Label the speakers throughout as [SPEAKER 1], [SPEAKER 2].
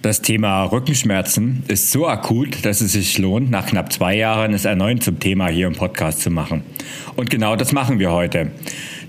[SPEAKER 1] Das Thema Rückenschmerzen ist so akut, dass es sich lohnt, nach knapp zwei Jahren es erneut zum Thema hier im Podcast zu machen. Und genau das machen wir heute.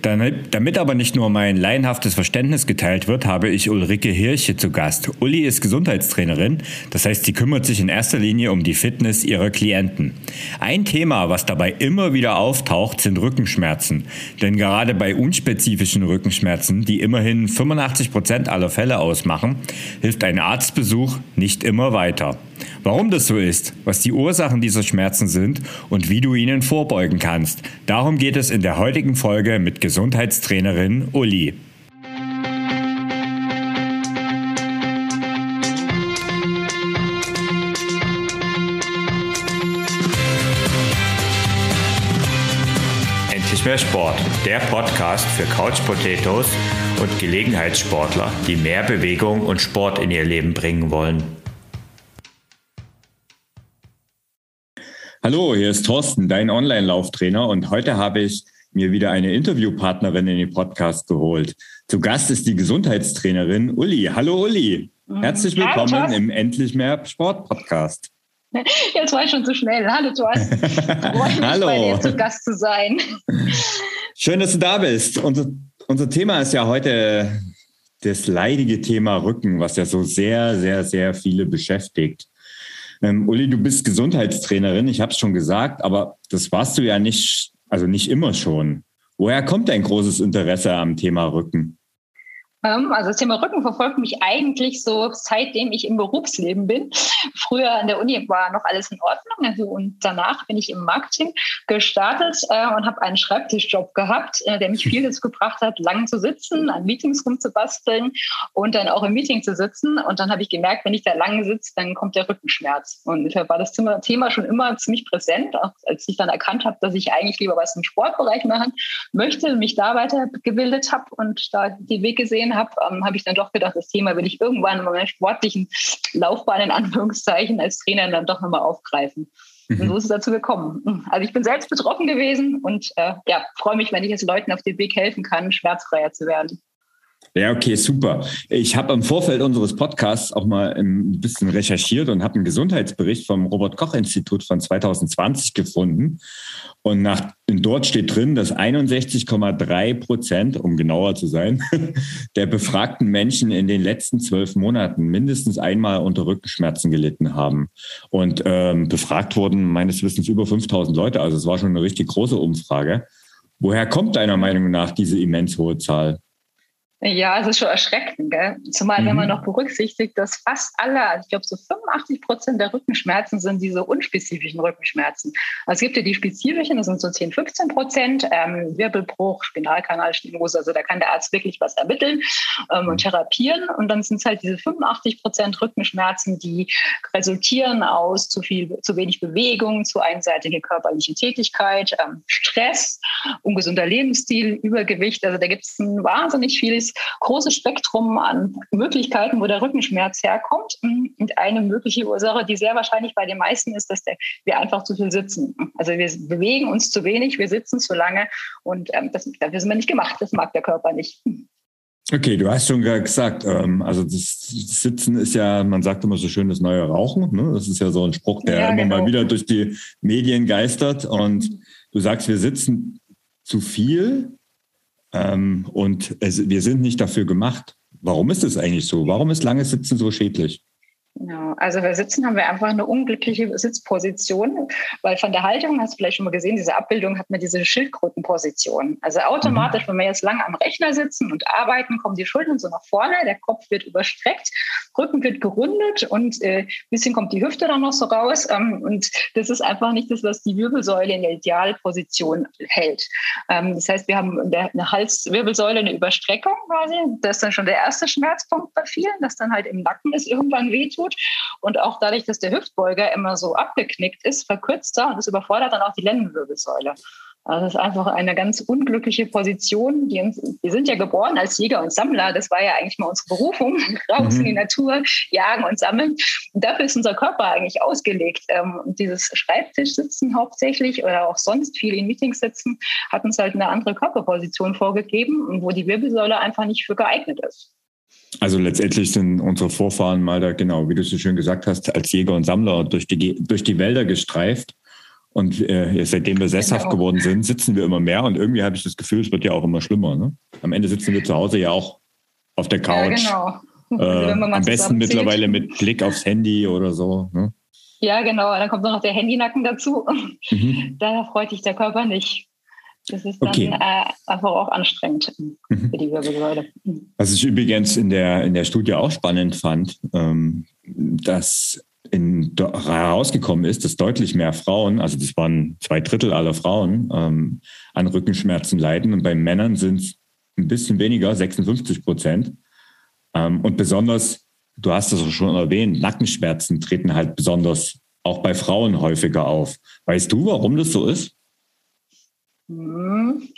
[SPEAKER 1] Damit aber nicht nur mein laienhaftes Verständnis geteilt wird, habe ich Ulrike Hirche zu Gast. Uli ist Gesundheitstrainerin, das heißt, sie kümmert sich in erster Linie um die Fitness ihrer Klienten. Ein Thema, was dabei immer wieder auftaucht, sind Rückenschmerzen. Denn gerade bei unspezifischen Rückenschmerzen, die immerhin 85 Prozent aller Fälle ausmachen, hilft ein Arztbesuch nicht immer weiter. Warum das so ist, was die Ursachen dieser Schmerzen sind und wie du ihnen vorbeugen kannst. Darum geht es in der heutigen Folge mit Gesundheitstrainerin Uli. Endlich mehr Sport, der Podcast für Couch Potatoes und Gelegenheitssportler, die mehr Bewegung und Sport in ihr Leben bringen wollen. Hallo, hier ist Thorsten, dein Online-Lauftrainer und heute habe ich mir wieder eine Interviewpartnerin in den Podcast geholt. Zu Gast ist die Gesundheitstrainerin Uli. Hallo Uli, mhm. herzlich willkommen Hallo, im Endlich mehr Sport Podcast.
[SPEAKER 2] Jetzt war ich schon zu schnell. Hallo Thorsten, freue mich
[SPEAKER 1] Hallo.
[SPEAKER 2] bei dir zu Gast zu sein.
[SPEAKER 1] Schön, dass du da bist. Unser, unser Thema ist ja heute das leidige Thema Rücken, was ja so sehr, sehr, sehr viele beschäftigt. Ähm, Uli, du bist Gesundheitstrainerin, ich habe es schon gesagt, aber das warst du ja nicht, also nicht immer schon. Woher kommt dein großes Interesse am Thema Rücken?
[SPEAKER 2] Ähm, also das Thema Rücken verfolgt mich eigentlich so seitdem ich im Berufsleben bin. Früher an der Uni war noch alles in Ordnung. Also und danach bin ich im Marketing gestartet äh, und habe einen Schreibtischjob gehabt, äh, der mich viel dazu gebracht hat, lang zu sitzen, an Meetings rumzubasteln und dann auch im Meeting zu sitzen. Und dann habe ich gemerkt, wenn ich da lang sitze, dann kommt der Rückenschmerz. Und deshalb war das Thema schon immer ziemlich präsent, auch als ich dann erkannt habe, dass ich eigentlich lieber was im Sportbereich machen möchte, mich da weitergebildet habe und da den Weg gesehen gesehen habe, ähm, habe ich dann doch gedacht, das Thema will ich irgendwann in meiner sportlichen Laufbahn in Anführungszeichen als Trainer dann doch nochmal aufgreifen. Mhm. Und so ist es dazu gekommen. Also ich bin selbst betroffen gewesen und äh, ja, freue mich, wenn ich jetzt Leuten auf dem Weg helfen kann, schmerzfreier zu werden.
[SPEAKER 1] Ja, okay, super. Ich habe im Vorfeld unseres Podcasts auch mal ein bisschen recherchiert und habe einen Gesundheitsbericht vom Robert Koch Institut von 2020 gefunden. Und nach, dort steht drin, dass 61,3 Prozent, um genauer zu sein, der befragten Menschen in den letzten zwölf Monaten mindestens einmal unter Rückenschmerzen gelitten haben. Und ähm, befragt wurden meines Wissens über 5000 Leute. Also es war schon eine richtig große Umfrage. Woher kommt deiner Meinung nach diese immens hohe Zahl?
[SPEAKER 2] Ja, es ist schon erschreckend, gell? Zumal, mhm. wenn man mhm. noch berücksichtigt, dass fast alle, also ich glaube, so 85 Prozent der Rückenschmerzen sind diese unspezifischen Rückenschmerzen. Also es gibt ja die spezifischen, das sind so 10, 15 Prozent, ähm, Wirbelbruch, Spinalkanalstenose, also da kann der Arzt wirklich was ermitteln ähm, und mhm. therapieren. Und dann sind es halt diese 85 Prozent Rückenschmerzen, die resultieren aus zu viel, zu wenig Bewegung, zu einseitige körperliche Tätigkeit, ähm, Stress, ungesunder Lebensstil, Übergewicht. Also da gibt es ein wahnsinnig vieles großes Spektrum an Möglichkeiten, wo der Rückenschmerz herkommt. Und eine mögliche Ursache, die sehr wahrscheinlich bei den meisten ist, dass wir einfach zu viel sitzen. Also wir bewegen uns zu wenig, wir sitzen zu lange und ähm, das, dafür sind wir nicht gemacht. Das mag der Körper nicht.
[SPEAKER 1] Okay, du hast schon gesagt, ähm, also das Sitzen ist ja, man sagt immer so schön, das neue Rauchen. Ne? Das ist ja so ein Spruch, der ja, immer genau. mal wieder durch die Medien geistert. Und du sagst, wir sitzen zu viel. Ähm, und es, wir sind nicht dafür gemacht. Warum ist es eigentlich so? Warum ist langes Sitzen so schädlich?
[SPEAKER 2] Genau. Also bei Sitzen haben wir einfach eine unglückliche Sitzposition, weil von der Haltung, hast du vielleicht schon mal gesehen, diese Abbildung hat man diese Schildkrötenposition. Also automatisch, mhm. wenn wir jetzt lange am Rechner sitzen und arbeiten, kommen die Schultern so nach vorne, der Kopf wird überstreckt, Rücken wird gerundet und äh, bisschen kommt die Hüfte dann noch so raus. Ähm, und das ist einfach nicht das, was die Wirbelsäule in der Idealposition hält. Ähm, das heißt, wir haben eine Halswirbelsäule, eine Überstreckung quasi. Das ist dann schon der erste Schmerzpunkt bei vielen, dass dann halt im Nacken es irgendwann wehtut tut. Und auch dadurch, dass der Hüftbeuger immer so abgeknickt ist, verkürzt er und das überfordert dann auch die Lendenwirbelsäule. Also das ist einfach eine ganz unglückliche Position. Die, wir sind ja geboren als Jäger und Sammler. Das war ja eigentlich mal unsere Berufung. Raus mhm. in die Natur, jagen und sammeln. Und dafür ist unser Körper eigentlich ausgelegt. Ähm, und dieses Schreibtischsitzen hauptsächlich oder auch sonst viel in Meetings sitzen, hat uns halt eine andere Körperposition vorgegeben, wo die Wirbelsäule einfach nicht für geeignet ist.
[SPEAKER 1] Also letztendlich sind unsere Vorfahren mal da, genau, wie du so schön gesagt hast, als Jäger und Sammler durch die, durch die Wälder gestreift. Und äh, seitdem wir sesshaft genau. geworden sind, sitzen wir immer mehr und irgendwie habe ich das Gefühl, es wird ja auch immer schlimmer. Ne? Am Ende sitzen wir zu Hause ja auch auf der Couch. Ja, genau. Äh, am besten mittlerweile mit Blick aufs Handy oder so. Ne?
[SPEAKER 2] Ja, genau. Dann kommt noch der Handynacken dazu. Mhm. Da freut sich der Körper nicht. Das ist dann okay. äh, einfach auch anstrengend mhm. für die Wirbelsäule.
[SPEAKER 1] Was ich übrigens in der, in der Studie auch spannend fand, ähm, dass in, herausgekommen ist, dass deutlich mehr Frauen, also das waren zwei Drittel aller Frauen, ähm, an Rückenschmerzen leiden und bei Männern sind es ein bisschen weniger, 56 Prozent. Ähm, und besonders, du hast es auch schon erwähnt, Nackenschmerzen treten halt besonders auch bei Frauen häufiger auf. Weißt du, warum das so ist?
[SPEAKER 2] Hm.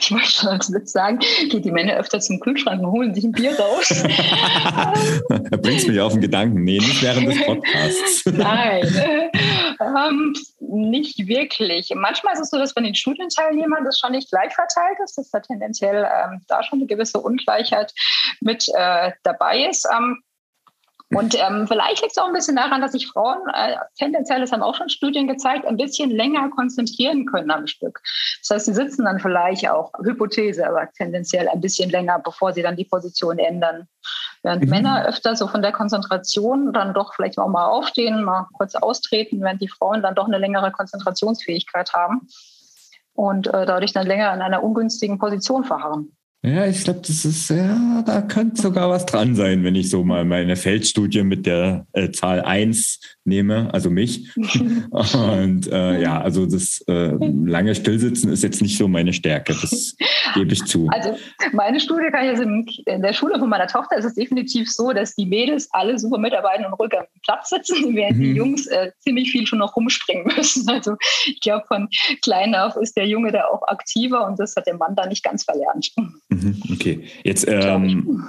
[SPEAKER 2] Ich wollte schon als Witz sagen, geht die Männer öfter zum Kühlschrank und holen sich ein Bier raus.
[SPEAKER 1] da bringst mich auf den Gedanken. Nee, nicht während des Podcasts.
[SPEAKER 2] Nein, ähm, nicht wirklich. Manchmal ist es so, dass bei den Studienteilnehmern das schon nicht gleich verteilt ist, dass da tendenziell ähm, da schon eine gewisse Ungleichheit mit äh, dabei ist. Ähm, und ähm, vielleicht liegt es auch ein bisschen daran, dass sich Frauen, äh, tendenziell, das haben auch schon Studien gezeigt, ein bisschen länger konzentrieren können am Stück. Das heißt, sie sitzen dann vielleicht auch, Hypothese, aber tendenziell ein bisschen länger, bevor sie dann die Position ändern. Während mhm. Männer öfter so von der Konzentration dann doch vielleicht auch mal aufstehen, mal kurz austreten, während die Frauen dann doch eine längere Konzentrationsfähigkeit haben und äh, dadurch dann länger in einer ungünstigen Position verharren.
[SPEAKER 1] Ja, ich glaube, das ist, ja, da könnte sogar was dran sein, wenn ich so mal meine Feldstudie mit der äh, Zahl 1 nehme, also mich. Und äh, ja, also das äh, lange Stillsitzen ist jetzt nicht so meine Stärke, das gebe ich zu.
[SPEAKER 2] Also meine Studie kann ich jetzt in der Schule von meiner Tochter ist es definitiv so, dass die Mädels alle super mitarbeiten und ruhig am Platz sitzen, während mhm. die Jungs äh, ziemlich viel schon noch rumspringen müssen. Also ich glaube, von klein auf ist der Junge da auch aktiver und das hat der Mann da nicht ganz verlernt.
[SPEAKER 1] Mhm, okay, jetzt ähm,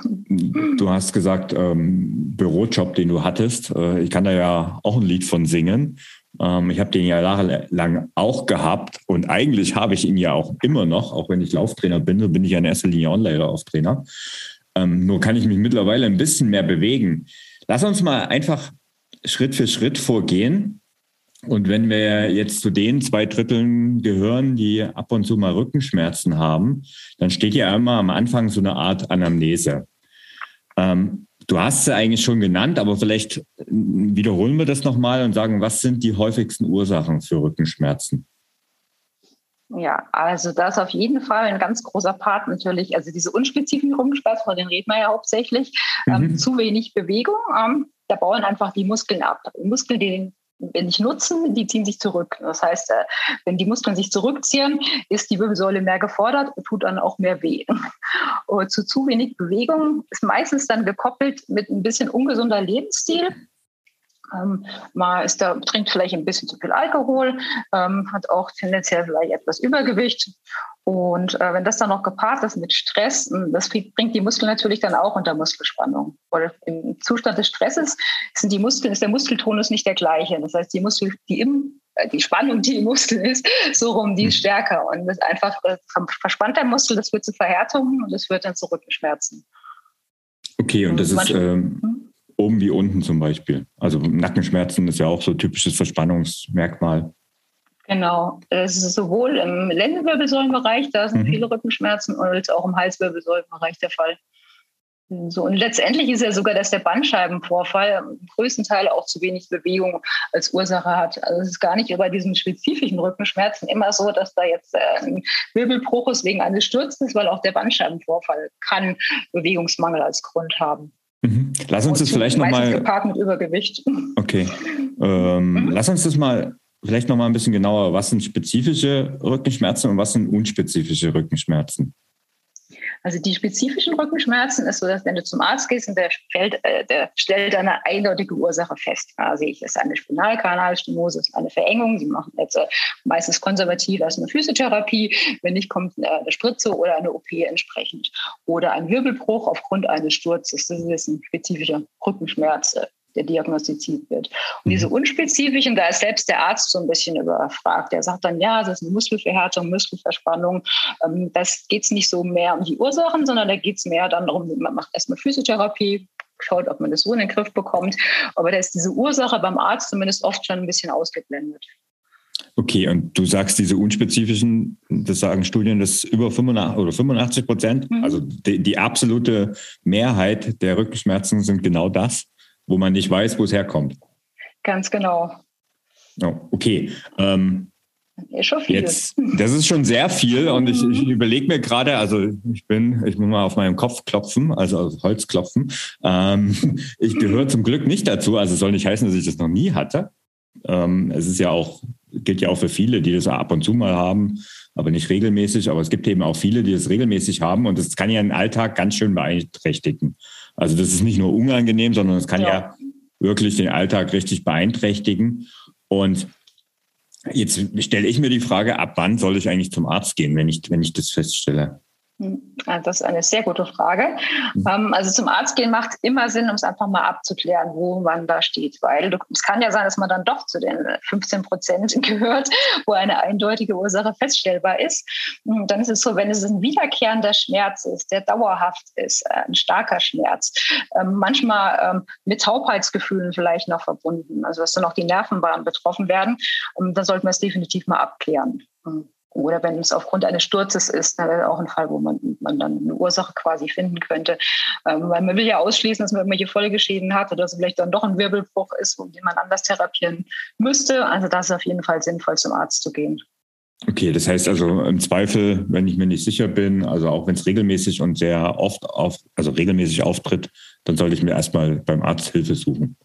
[SPEAKER 1] du hast gesagt ähm, Bürojob, den du hattest. Äh, ich kann da ja auch ein Lied von singen. Ähm, ich habe den ja jahrelang auch gehabt und eigentlich habe ich ihn ja auch immer noch, auch wenn ich Lauftrainer bin, so bin ich ja in erster Linie Online-Lauftrainer. Ähm, nur kann ich mich mittlerweile ein bisschen mehr bewegen. Lass uns mal einfach Schritt für Schritt vorgehen und wenn wir jetzt zu den zwei Dritteln gehören, die ab und zu mal Rückenschmerzen haben, dann steht ja immer am Anfang so eine Art Anamnese. Ähm, du hast sie eigentlich schon genannt, aber vielleicht wiederholen wir das nochmal und sagen, was sind die häufigsten Ursachen für Rückenschmerzen?
[SPEAKER 2] Ja, also das ist auf jeden Fall ein ganz großer Part natürlich. Also diese unspezifischen Rückenschmerzen, von denen reden wir ja hauptsächlich. Ähm, mhm. Ähm, zu wenig Bewegung. Ähm, da bauen einfach die Muskeln ab. Muskeln, die wenn ich nutzen, die ziehen sich zurück. Das heißt, äh, wenn die Muskeln sich zurückziehen, ist die Wirbelsäule mehr gefordert und tut dann auch mehr weh. Und zu zu wenig Bewegung ist meistens dann gekoppelt mit ein bisschen ungesunder Lebensstil. Ähm, man ist da, trinkt vielleicht ein bisschen zu viel Alkohol, ähm, hat auch tendenziell vielleicht etwas Übergewicht. Und äh, wenn das dann noch gepaart ist mit Stress, das bringt die Muskeln natürlich dann auch unter Muskelspannung. Weil im Zustand des Stresses sind die Muskeln, ist der Muskeltonus nicht der gleiche. Das heißt, die Muskel, die im äh, die Spannung, die im Muskel ist, so rum, die ist hm. stärker. Und das ist einfach äh, verspannter Muskel, das wird zu Verhärtungen und das führt dann zu Rückenschmerzen.
[SPEAKER 1] Okay, und das ist ähm, hm? oben wie unten zum Beispiel. Also Nackenschmerzen ist ja auch so ein typisches Verspannungsmerkmal.
[SPEAKER 2] Genau, es ist sowohl im Lendenwirbelsäulenbereich, da sind mhm. viele Rückenschmerzen, als auch im Halswirbelsäulenbereich der Fall. So, und letztendlich ist ja sogar, dass der Bandscheibenvorfall im größten Teil auch zu wenig Bewegung als Ursache hat. Also es ist gar nicht über diesen spezifischen Rückenschmerzen immer so, dass da jetzt äh, ein Wirbelbruch ist wegen eines Sturzes, weil auch der Bandscheibenvorfall kann Bewegungsmangel als Grund haben.
[SPEAKER 1] Mhm. Lass uns das vielleicht nochmal.
[SPEAKER 2] gepaart mit Übergewicht.
[SPEAKER 1] Okay. Ähm, mhm. Lass uns das mal vielleicht nochmal ein bisschen genauer. Was sind spezifische Rückenschmerzen und was sind unspezifische Rückenschmerzen?
[SPEAKER 2] Also die spezifischen Rückenschmerzen ist so, dass wenn du zum Arzt gehst und der, fällt, äh, der stellt eine eindeutige Ursache fest. Also ich ist eine Spinalkanalstenose, ist eine Verengung. Sie machen jetzt äh, meistens konservativ als eine Physiotherapie. Wenn nicht, kommt eine, eine Spritze oder eine OP entsprechend. Oder ein Wirbelbruch aufgrund eines Sturzes. Das ist ein spezifischer Rückenschmerz der diagnostiziert wird. Und diese mhm. unspezifischen, da ist selbst der Arzt so ein bisschen überfragt. Der sagt dann, ja, das ist eine Muskelverhärtung, Muskelverspannung. Ähm, das geht es nicht so mehr um die Ursachen, sondern da geht es mehr dann darum, man macht erstmal Physiotherapie, schaut, ob man das so in den Griff bekommt. Aber da ist diese Ursache beim Arzt zumindest oft schon ein bisschen ausgeblendet.
[SPEAKER 1] Okay, und du sagst, diese unspezifischen, das sagen Studien, dass über 85 oder 85 Prozent, mhm. also die, die, absolute Mehrheit der Rückenschmerzen sind genau das, wo man nicht weiß, wo es herkommt.
[SPEAKER 2] Ganz genau.
[SPEAKER 1] Oh, okay. Ähm, schon viel. Jetzt, das ist schon sehr viel und ich, ich mhm. überlege mir gerade, also ich bin, ich muss mal auf meinem Kopf klopfen, also auf Holz klopfen. Ähm, ich gehöre zum Glück nicht dazu, also soll nicht heißen, dass ich das noch nie hatte. Ähm, es ist ja auch, gilt ja auch für viele, die das ab und zu mal haben, aber nicht regelmäßig. Aber es gibt eben auch viele, die das regelmäßig haben und das kann ja den Alltag ganz schön beeinträchtigen. Also das ist nicht nur unangenehm, sondern es kann ja, ja wirklich den Alltag richtig beeinträchtigen. Und Jetzt stelle ich mir die Frage, ab wann soll ich eigentlich zum Arzt gehen, wenn ich, wenn ich das feststelle?
[SPEAKER 2] Hm, das ist eine sehr gute Frage. Mhm. Also zum Arzt gehen macht immer Sinn, um es einfach mal abzuklären, wo man da steht. Weil es kann ja sein, dass man dann doch zu den 15 Prozent gehört, wo eine eindeutige Ursache feststellbar ist. Und hm, dann ist es so, wenn es ein wiederkehrender Schmerz ist, der dauerhaft ist, äh, ein starker Schmerz, ähm, manchmal ähm, mit Taubheitsgefühlen vielleicht noch verbunden, also dass dann auch die Nervenbahnen betroffen werden, ähm, dann sollte man es definitiv mal abklären. Oder wenn es aufgrund eines Sturzes ist, dann wäre auch ein Fall, wo man, man dann eine Ursache quasi finden könnte. Ähm, weil man will ja ausschließen, dass man irgendwelche Folgeschäden hat oder dass es vielleicht dann doch ein Wirbelbruch ist, den man anders therapieren müsste. Also da ist auf jeden Fall sinnvoll, zum Arzt zu gehen.
[SPEAKER 1] Okay, das heißt also im Zweifel, wenn ich mir nicht sicher bin, also auch wenn es regelmäßig und sehr oft auf, also regelmäßig auftritt, dann sollte ich mir erstmal beim Arzt Hilfe suchen.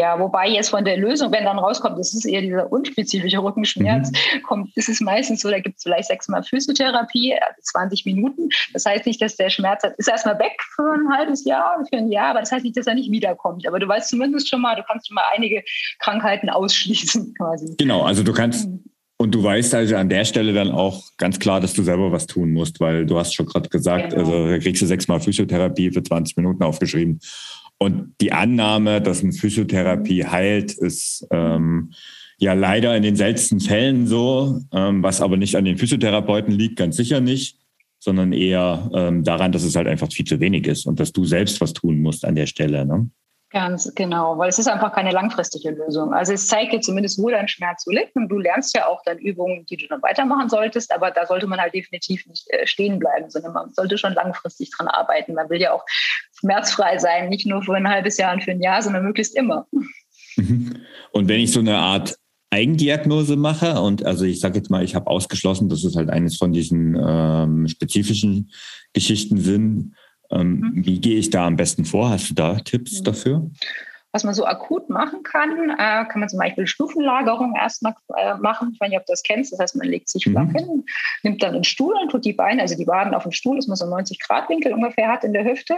[SPEAKER 2] Ja, wobei jetzt von der Lösung, wenn dann rauskommt, das ist eher dieser unspezifische Rückenschmerz, mhm. kommt, ist es meistens so, da gibt es vielleicht sechsmal Physiotherapie, also 20 Minuten. Das heißt nicht, dass der Schmerz ist erstmal weg für ein halbes Jahr, für ein Jahr, aber das heißt nicht, dass er nicht wiederkommt. Aber du weißt zumindest schon mal, du kannst schon mal einige Krankheiten ausschließen quasi.
[SPEAKER 1] Genau, also du kannst, mhm. Und du weißt also an der Stelle dann auch ganz klar, dass du selber was tun musst, weil du hast schon gerade gesagt, genau. also da kriegst du sechsmal Physiotherapie für 20 Minuten aufgeschrieben. Und die Annahme, dass eine Physiotherapie heilt, ist ähm, ja leider in den seltensten Fällen so, ähm, was aber nicht an den Physiotherapeuten liegt, ganz sicher nicht, sondern eher ähm, daran, dass es halt einfach viel zu wenig ist und dass du selbst was tun musst an der Stelle. Ne?
[SPEAKER 2] Ganz genau, weil es ist einfach keine langfristige Lösung. Also es zeigt dir zumindest, wo dein Schmerz so liegt und du lernst ja auch dann Übungen, die du dann weitermachen solltest, aber da sollte man halt definitiv nicht äh, stehen bleiben, sondern man sollte schon langfristig dran arbeiten. Man will ja auch schmerzfrei sein, nicht nur für ein halbes Jahr und für ein Jahr, sondern möglichst immer.
[SPEAKER 1] Mhm. Und wenn ich so eine Art Eigendiagnose mache und also ich sage jetzt mal, ich habe ausgeschlossen, dass es halt eines von diesen ähm, spezifischen Geschichten sind, ähm, mhm. Wie gehe ich da am besten vor? Hast du da Tipps mhm. dafür?
[SPEAKER 2] Was man so akut machen kann, äh, kann man zum Beispiel Stufenlagerung erstmal äh, machen. Ich weiß nicht, ob du das kennst. Das heißt, man legt sich flach mhm. hin, nimmt dann einen Stuhl und tut die Beine, also die Waden auf den Stuhl, dass man so 90 Grad Winkel ungefähr hat in der Hüfte.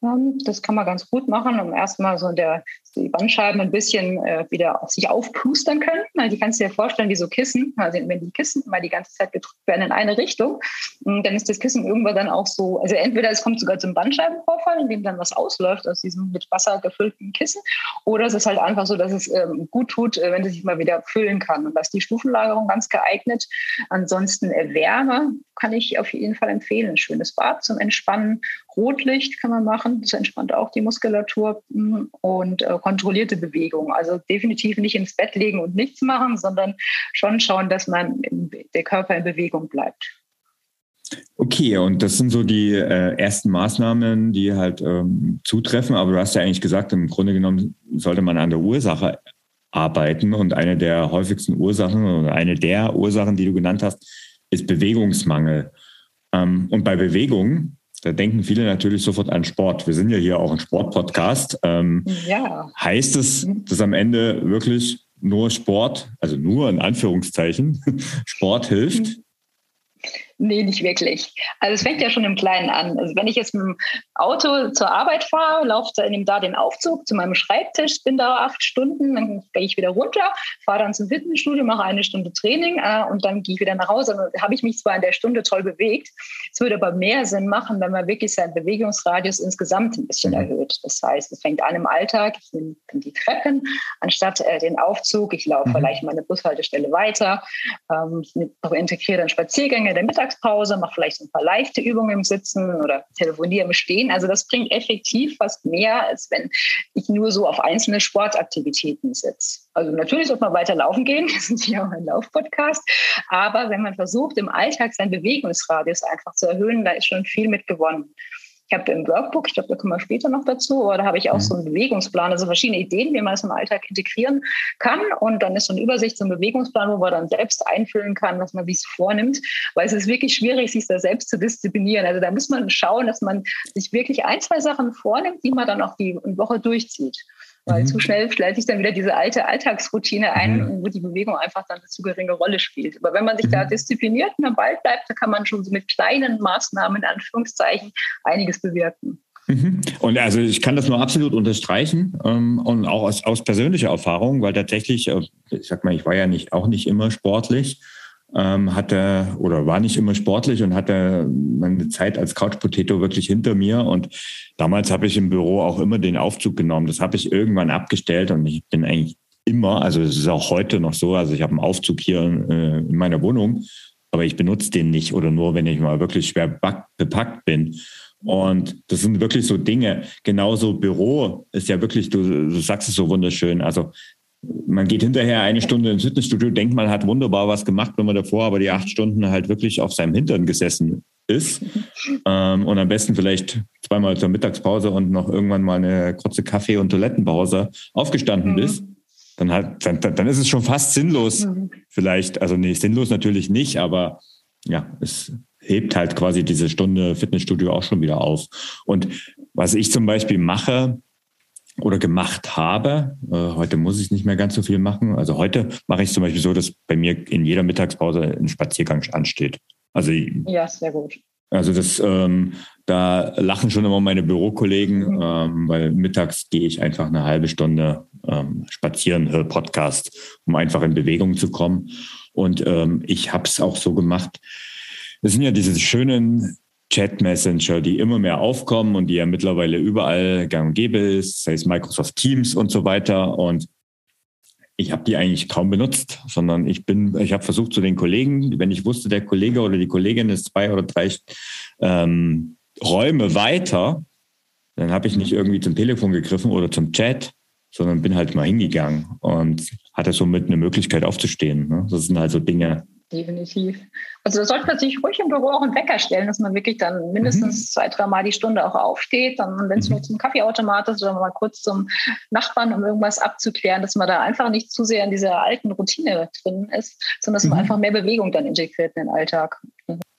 [SPEAKER 2] Das kann man ganz gut machen, um erstmal so der, die Bandscheiben ein bisschen äh, wieder auf sich aufplustern können. Also die kannst du dir vorstellen wie so Kissen. Also wenn die Kissen immer die ganze Zeit gedrückt werden in eine Richtung, hm, dann ist das Kissen irgendwann dann auch so, also entweder es kommt sogar zum Bandscheibenvorfall, in dem dann was ausläuft aus diesem mit Wasser gefüllten Kissen, oder es ist halt einfach so, dass es ähm, gut tut, äh, wenn es sich mal wieder füllen kann. Und da ist die Stufenlagerung ganz geeignet. Ansonsten Wärme kann ich auf jeden Fall empfehlen. Ein schönes Bad zum Entspannen. Rotlicht kann man machen, das entspannt auch die Muskulatur hm, und äh, kontrollierte Bewegung. Also definitiv nicht ins Bett legen und nichts machen, sondern schon schauen, dass man der Körper in Bewegung bleibt.
[SPEAKER 1] Okay, und das sind so die äh, ersten Maßnahmen, die halt ähm, zutreffen. Aber du hast ja eigentlich gesagt, im Grunde genommen sollte man an der Ursache arbeiten. Und eine der häufigsten Ursachen oder eine der Ursachen, die du genannt hast, ist Bewegungsmangel. Ähm, und bei Bewegung, da denken viele natürlich sofort an Sport. Wir sind ja hier auch ein Sportpodcast. Ähm, ja. Heißt es, mhm. dass am Ende wirklich nur Sport, also nur in Anführungszeichen, Sport hilft?
[SPEAKER 2] Nee, nicht wirklich. Also es fängt ja schon im Kleinen an. Also wenn ich jetzt mit dem Auto zur Arbeit fahre, laufe dann nehme da den Aufzug zu meinem Schreibtisch, bin da acht Stunden, dann gehe ich wieder runter, fahre dann zum Fitnessstudio, mache eine Stunde Training äh, und dann gehe ich wieder nach Hause. Dann habe ich mich zwar in der Stunde toll bewegt, es würde aber mehr Sinn machen, wenn man wirklich seinen Bewegungsradius insgesamt ein bisschen mhm. erhöht. Das heißt, es fängt an im Alltag, ich nehme die Treppen, anstatt äh, den Aufzug, ich laufe mhm. vielleicht meine Bushaltestelle weiter, ähm, ich integriere dann Spaziergänge der Mittag Mittagspause, mache vielleicht ein paar leichte Übungen im Sitzen oder telefoniere im Stehen. Also das bringt effektiv fast mehr, als wenn ich nur so auf einzelne Sportaktivitäten sitze. Also natürlich sollte man weiter laufen gehen, das ist ja auch ein Laufpodcast, aber wenn man versucht, im Alltag seinen Bewegungsradius einfach zu erhöhen, da ist schon viel mit gewonnen. Ich habe im Workbook, ich glaube, da kommen wir später noch dazu, aber da habe ich auch mhm. so einen Bewegungsplan, also verschiedene Ideen, wie man es im Alltag integrieren kann. Und dann ist so eine Übersicht, so ein Bewegungsplan, wo man dann selbst einfüllen kann, was man sich vornimmt, weil es ist wirklich schwierig, sich da selbst zu disziplinieren. Also da muss man schauen, dass man sich wirklich ein, zwei Sachen vornimmt, die man dann auch die Woche durchzieht. Weil mhm. zu schnell stellt sich dann wieder diese alte Alltagsroutine ein, mhm. wo die Bewegung einfach dann eine zu geringe Rolle spielt. Aber wenn man sich mhm. da diszipliniert und am Ball bleibt, dann kann man schon so mit kleinen Maßnahmen, in Anführungszeichen, einiges bewirken.
[SPEAKER 1] Mhm. Und also ich kann das nur absolut unterstreichen ähm, und auch aus, aus persönlicher Erfahrung, weil tatsächlich, äh, ich sag mal, ich war ja nicht auch nicht immer sportlich ähm, hatte oder war nicht immer sportlich und hatte meine Zeit als Couch Potato wirklich hinter mir. Und damals habe ich im Büro auch immer den Aufzug genommen. Das habe ich irgendwann abgestellt und ich bin eigentlich immer, also es ist auch heute noch so, also ich habe einen Aufzug hier äh, in meiner Wohnung, aber ich benutze den nicht oder nur, wenn ich mal wirklich schwer bepackt bin. Und das sind wirklich so Dinge. Genauso Büro ist ja wirklich, du, du sagst es so wunderschön. Also man geht hinterher eine Stunde ins Fitnessstudio, denkt, man hat wunderbar was gemacht, wenn man davor aber die acht Stunden halt wirklich auf seinem Hintern gesessen ist. Ähm, und am besten vielleicht zweimal zur Mittagspause und noch irgendwann mal eine kurze Kaffee- und Toilettenpause aufgestanden mhm. bist. Dann, hat, dann, dann ist es schon fast sinnlos. Mhm. Vielleicht, also nee, sinnlos natürlich nicht, aber ja, es hebt halt quasi diese Stunde Fitnessstudio auch schon wieder auf. Und was ich zum Beispiel mache, oder gemacht habe. Äh, heute muss ich nicht mehr ganz so viel machen. Also heute mache ich zum Beispiel so, dass bei mir in jeder Mittagspause ein Spaziergang ansteht. Also
[SPEAKER 2] ja, sehr gut.
[SPEAKER 1] Also das, ähm, da lachen schon immer meine Bürokollegen, mhm. ähm, weil mittags gehe ich einfach eine halbe Stunde ähm, spazieren, höre Podcast, um einfach in Bewegung zu kommen. Und ähm, ich habe es auch so gemacht. Es sind ja diese schönen Chat-Messenger, die immer mehr aufkommen und die ja mittlerweile überall gang und gäbe ist, sei es Microsoft Teams und so weiter. Und ich habe die eigentlich kaum benutzt, sondern ich bin, ich habe versucht zu den Kollegen, wenn ich wusste, der Kollege oder die Kollegin ist zwei oder drei ähm, Räume weiter, dann habe ich nicht irgendwie zum Telefon gegriffen oder zum Chat, sondern bin halt mal hingegangen und hatte somit eine Möglichkeit aufzustehen. Ne? Das sind halt so Dinge,
[SPEAKER 2] definitiv. Also da sollte man sich ruhig im Büro auch einen Wecker stellen, dass man wirklich dann mindestens mhm. zwei, dreimal die Stunde auch aufsteht. Dann, wenn es mhm. nur zum Kaffeeautomat ist oder mal kurz zum Nachbarn, um irgendwas abzuklären, dass man da einfach nicht zu sehr in dieser alten Routine drin ist, sondern dass man mhm. einfach mehr Bewegung dann integriert in den Alltag.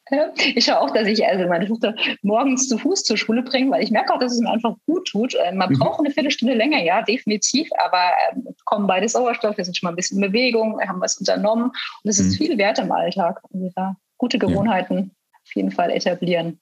[SPEAKER 2] Ich schaue auch, dass ich also meine Tochter morgens zu Fuß zur Schule bringe, weil ich merke auch, dass es mir einfach gut tut. Äh, man mhm. braucht eine Viertelstunde länger, ja, definitiv, aber ähm, kommen beide Sauerstoff, wir sind schon mal ein bisschen in Bewegung, wir haben was unternommen und es ist mhm. viel wert im Alltag. Also da gute Gewohnheiten ja. auf jeden Fall etablieren.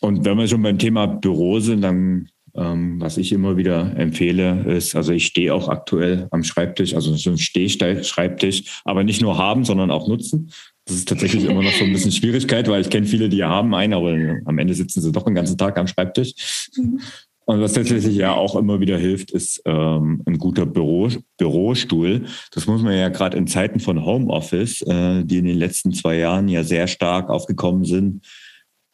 [SPEAKER 1] Und wenn wir schon beim Thema Büro sind, dann ähm, was ich immer wieder empfehle, ist, also ich stehe auch aktuell am Schreibtisch, also so ein Stehschreibtisch, aber nicht nur haben, sondern auch nutzen. Das ist tatsächlich immer noch so ein bisschen Schwierigkeit, weil ich kenne viele, die haben einen, aber am Ende sitzen sie doch den ganzen Tag am Schreibtisch. Mhm. Und was tatsächlich ja auch immer wieder hilft, ist ähm, ein guter Büro, Bürostuhl. Das muss man ja gerade in Zeiten von Homeoffice, äh, die in den letzten zwei Jahren ja sehr stark aufgekommen sind,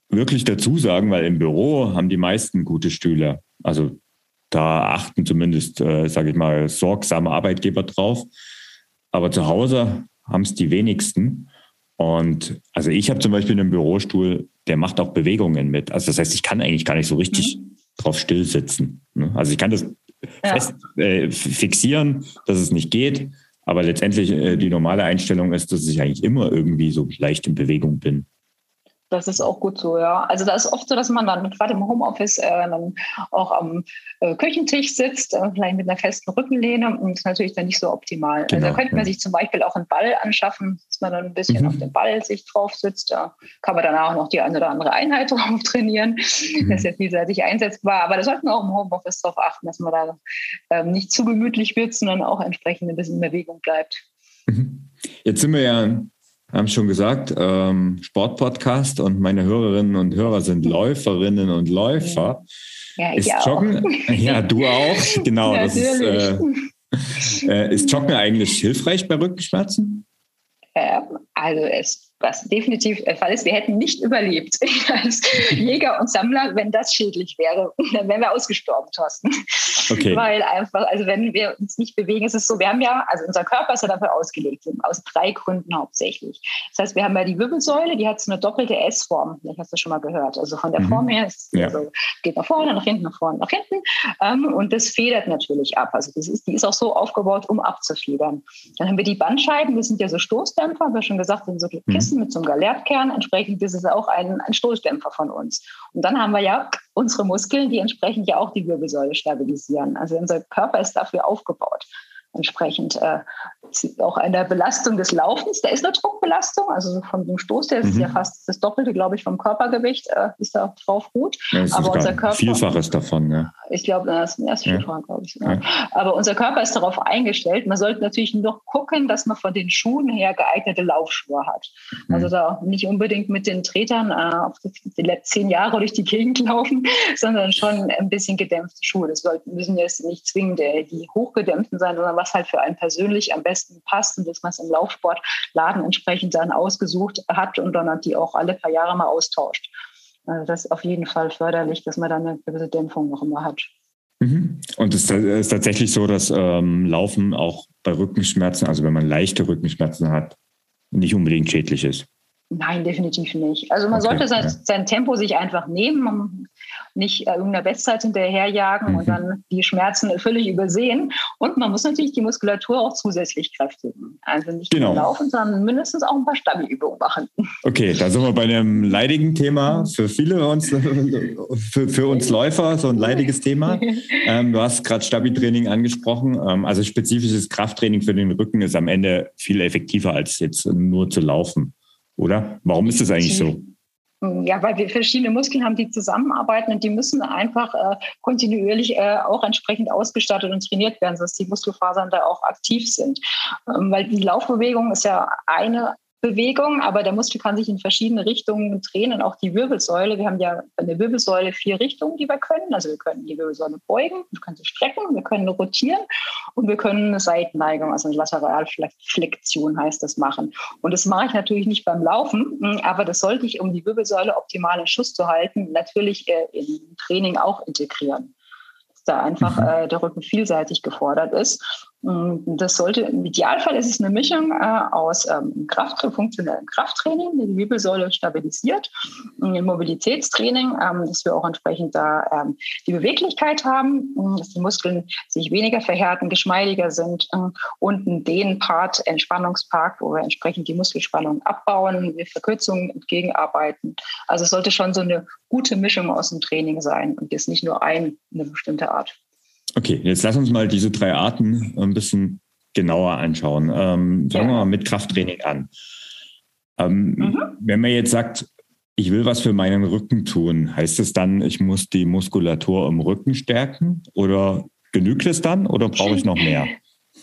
[SPEAKER 1] wirklich dazu sagen, weil im Büro haben die meisten gute Stühle. Also da achten zumindest, äh, sage ich mal, sorgsame Arbeitgeber drauf. Aber zu Hause haben es die wenigsten. Und also ich habe zum Beispiel einen Bürostuhl, der macht auch Bewegungen mit. Also das heißt, ich kann eigentlich gar nicht so richtig mhm. drauf still sitzen. Ne? Also ich kann das ja. fest äh, fixieren, dass es nicht geht. Aber letztendlich äh, die normale Einstellung ist, dass ich eigentlich immer irgendwie so leicht in Bewegung bin.
[SPEAKER 2] Das ist auch gut so, ja. Also da ist oft so, dass man dann gerade im Homeoffice äh, dann auch am äh, Küchentisch sitzt, äh, vielleicht mit einer festen Rückenlehne und das ist natürlich dann nicht so optimal. Genau, also da könnte man ja. sich zum Beispiel auch einen Ball anschaffen, dass man dann ein bisschen mhm. auf den Ball sich drauf sitzt. Da kann man danach noch die eine oder andere Einheit drauf trainieren. Mhm. Das ist ja vielseitig einsetzbar. Aber da sollten wir auch im Homeoffice darauf achten, dass man da ähm, nicht zu gemütlich wird, sondern auch entsprechend ein bisschen in Bewegung bleibt.
[SPEAKER 1] Mhm. Jetzt sind wir ja haben schon gesagt, ähm, Sportpodcast und meine Hörerinnen und Hörer sind Läuferinnen und Läufer. Ja, ich ist auch. Joggen, ja, du auch, genau. das ist, äh, äh, ist Joggen eigentlich hilfreich bei Rückenschmerzen?
[SPEAKER 2] Ähm, also es was definitiv der Fall ist, wir hätten nicht überlebt als Jäger und Sammler, wenn das schädlich wäre. Dann wären wir ausgestorben, Thorsten. Okay. Weil einfach, also wenn wir uns nicht bewegen, ist es so, wir haben ja, also unser Körper ist ja dafür ausgelegt, aus drei Gründen hauptsächlich. Das heißt, wir haben ja die Wirbelsäule, die hat so eine doppelte S-Form. Vielleicht hast du schon mal gehört. Also von der mhm. Form her ist ja. also, geht nach vorne, nach hinten, nach vorne, nach hinten. Ähm, und das federt natürlich ab. Also das ist, die ist auch so aufgebaut, um abzufedern. Dann haben wir die Bandscheiben, das sind ja so Stoßdämpfer, wie schon gesagt, sind so Kissen. Mhm Kissen mit so einem Galertkern. Entsprechend ist es auch ein, ein Stoßdämpfer von uns. Und dann haben wir ja unsere Muskeln, die entsprechend ja auch die Wirbelsäule stabilisieren. Also unser Körper ist dafür aufgebaut entsprechend äh, auch einer Belastung des Laufens. Da ist eine Druckbelastung, also von dem Stoß, der ist mhm. ja fast das Doppelte, glaube ich, vom Körpergewicht, äh, ist da drauf gut.
[SPEAKER 1] Ja, Aber unser Körper. Vielfaches davon, ja.
[SPEAKER 2] Ich glaube, das ist erst Vielfach, ja. glaube ich. Ja. Aber unser Körper ist darauf eingestellt. Man sollte natürlich noch gucken, dass man von den Schuhen her geeignete Laufschuhe hat. Mhm. Also da nicht unbedingt mit den Tretern äh, auf die letzten zehn Jahre durch die Gegend laufen, sondern schon ein bisschen gedämpfte Schuhe. Das sollten, müssen jetzt nicht zwingend äh, die hochgedämpften sein, sondern was halt für einen persönlich am besten passt und das man im Laufsportladen entsprechend dann ausgesucht hat und dann hat die auch alle paar Jahre mal austauscht. Also das ist auf jeden Fall förderlich, dass man dann eine gewisse Dämpfung noch immer hat.
[SPEAKER 1] Mhm. Und es ist tatsächlich so, dass ähm, Laufen auch bei Rückenschmerzen, also wenn man leichte Rückenschmerzen hat, nicht unbedingt schädlich ist.
[SPEAKER 2] Nein, definitiv nicht. Also man okay, sollte sein, ja. sein, Tempo sich einfach nehmen, nicht äh, irgendeiner Bestzeit hinterherjagen mhm. und dann die Schmerzen völlig übersehen. Und man muss natürlich die Muskulatur auch zusätzlich kräftigen. Also nicht genau. nur laufen, sondern mindestens auch ein paar Stabi-Übungen machen.
[SPEAKER 1] Okay, da sind wir bei einem leidigen Thema für viele uns, für, für uns Läufer, so ein leidiges Thema. Ähm, du hast gerade Stabi-Training angesprochen. Ähm, also spezifisches Krafttraining für den Rücken ist am Ende viel effektiver als jetzt nur zu laufen oder? Warum ist das eigentlich so?
[SPEAKER 2] Ja, weil wir verschiedene Muskeln haben, die zusammenarbeiten und die müssen einfach äh, kontinuierlich äh, auch entsprechend ausgestattet und trainiert werden, sodass die Muskelfasern da auch aktiv sind. Ähm, weil die Laufbewegung ist ja eine Bewegung, aber der Muskel kann sich in verschiedene Richtungen drehen und auch die Wirbelsäule. Wir haben ja in der Wirbelsäule vier Richtungen, die wir können. Also wir können die Wirbelsäule beugen, wir können sie strecken, wir können rotieren und wir können eine Seitenneigung, also eine Lateralflexion heißt das machen. Und das mache ich natürlich nicht beim Laufen, aber das sollte ich, um die Wirbelsäule optimal in Schuss zu halten, natürlich äh, im Training auch integrieren da einfach mhm. äh, der Rücken vielseitig gefordert ist. Das sollte, im Idealfall ist es eine Mischung äh, aus ähm, Kraft, funktionellem Krafttraining, der die Wirbelsäule stabilisiert, ein Mobilitätstraining, ähm, dass wir auch entsprechend da ähm, die Beweglichkeit haben, dass die Muskeln sich weniger verhärten, geschmeidiger sind äh, und den Part, Entspannungspart, wo wir entsprechend die Muskelspannung abbauen, wir Verkürzungen entgegenarbeiten. Also es sollte schon so eine gute Mischung aus dem Training sein und jetzt nicht nur ein, eine bestimmte Art.
[SPEAKER 1] Okay, jetzt lass uns mal diese drei Arten ein bisschen genauer anschauen. Ähm, fangen wir mal mit Krafttraining an. Ähm, mhm. Wenn man jetzt sagt, ich will was für meinen Rücken tun, heißt es dann, ich muss die Muskulatur im Rücken stärken oder genügt es dann oder brauche ich noch mehr?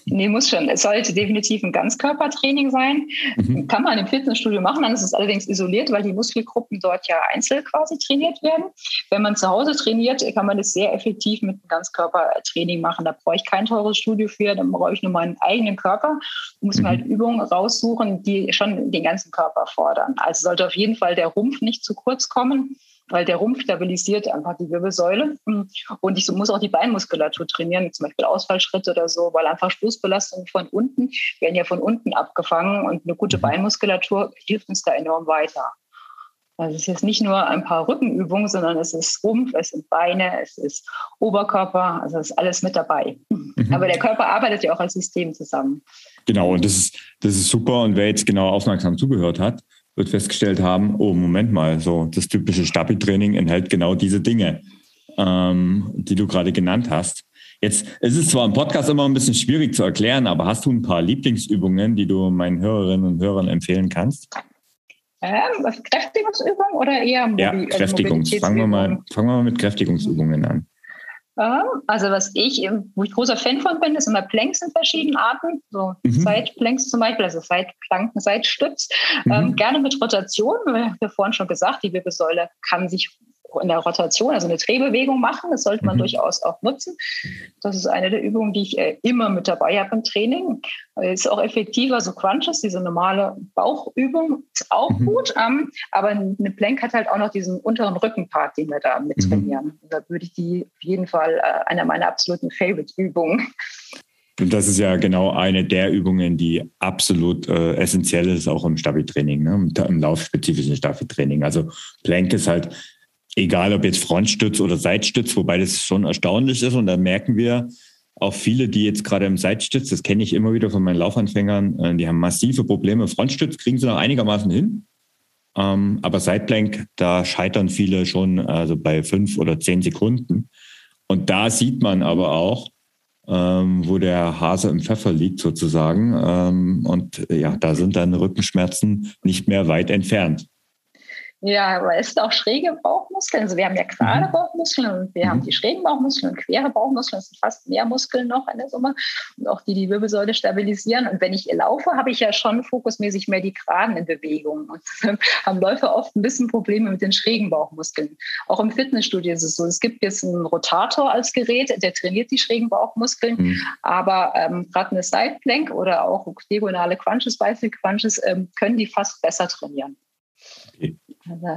[SPEAKER 2] Nee, muss schon. Es sollte definitiv ein Ganzkörpertraining sein. Mhm. Kann man im Fitnessstudio machen, dann ist es allerdings isoliert, weil die Muskelgruppen dort ja einzeln quasi trainiert werden. Wenn man zu Hause trainiert, kann man das sehr effektiv mit einem Ganzkörpertraining machen. Da brauche ich kein teures Studio für, dann brauche ich nur meinen eigenen Körper. Muss man halt mhm. Übungen raussuchen, die schon den ganzen Körper fordern. Also sollte auf jeden Fall der Rumpf nicht zu kurz kommen weil der Rumpf stabilisiert einfach die Wirbelsäule. Und ich muss auch die Beinmuskulatur trainieren, zum Beispiel Ausfallschritte oder so, weil einfach Stoßbelastungen von unten werden ja von unten abgefangen und eine gute mhm. Beinmuskulatur hilft uns da enorm weiter. Also es ist jetzt nicht nur ein paar Rückenübungen, sondern es ist Rumpf, es sind Beine, es ist Oberkörper, also es ist alles mit dabei. Mhm. Aber der Körper arbeitet ja auch als System zusammen.
[SPEAKER 1] Genau, und das ist, das ist super. Und wer jetzt genau aufmerksam zugehört hat, wird festgestellt haben, oh, Moment mal, so das typische Stabi-Training enthält genau diese Dinge, ähm, die du gerade genannt hast. Jetzt es ist es zwar im Podcast immer ein bisschen schwierig zu erklären, aber hast du ein paar Lieblingsübungen, die du meinen Hörerinnen und Hörern empfehlen kannst?
[SPEAKER 2] Ähm, Kräftigungsübung oder eher
[SPEAKER 1] Mobil Ja, also Kräftigungs. Fangen wir, mal, fangen wir mal mit Kräftigungsübungen an.
[SPEAKER 2] Also was ich, wo ich großer Fan von bin, ist immer Planks in verschiedenen Arten. So mhm. Seitplanks zum Beispiel, also Seitplanken, Seitstütz. Mhm. Ähm, gerne mit Rotation, wir haben vorhin schon gesagt, die Wirbelsäule kann sich in der Rotation, also eine Drehbewegung machen. Das sollte man mhm. durchaus auch nutzen. Das ist eine der Übungen, die ich äh, immer mit dabei habe im Training. Ist auch effektiver, so Crunches, diese normale Bauchübung ist auch mhm. gut. Ähm, aber eine Plank hat halt auch noch diesen unteren Rückenpart, den wir da mit mhm. trainieren. Da würde ich die auf jeden Fall äh, einer meiner absoluten Favorite-Übungen
[SPEAKER 1] und das ist ja genau eine der Übungen, die absolut äh, essentiell ist, auch im Stabi-Training, ne? im laufspezifischen Stabi-Training. Also Plank ist halt egal ob jetzt Frontstütz oder Seitstütz, wobei das schon erstaunlich ist. Und da merken wir auch viele, die jetzt gerade im Seitstütz, das kenne ich immer wieder von meinen Laufanfängern, äh, die haben massive Probleme. Frontstütz kriegen sie noch einigermaßen hin. Ähm, aber Seitblank, da scheitern viele schon also bei fünf oder zehn Sekunden. Und da sieht man aber auch, ähm, wo der Hase im Pfeffer liegt sozusagen. Ähm, und ja, da sind dann Rückenschmerzen nicht mehr weit entfernt.
[SPEAKER 2] Ja, aber es sind auch schräge Bauchmuskeln. Also wir haben ja gerade mhm. Bauchmuskeln und wir mhm. haben die schrägen Bauchmuskeln und quere Bauchmuskeln. Das sind fast mehr Muskeln noch in der Summe und auch die die Wirbelsäule stabilisieren. Und wenn ich laufe, habe ich ja schon fokusmäßig mehr die Geraden in Bewegung. Und haben Läufer oft ein bisschen Probleme mit den schrägen Bauchmuskeln. Auch im Fitnessstudio ist es so. Es gibt jetzt einen Rotator als Gerät, der trainiert die schrägen Bauchmuskeln. Mhm. Aber ähm, gerade eine Side Plank oder auch diagonale Crunches, Bicycle Crunches ähm, können die fast besser trainieren.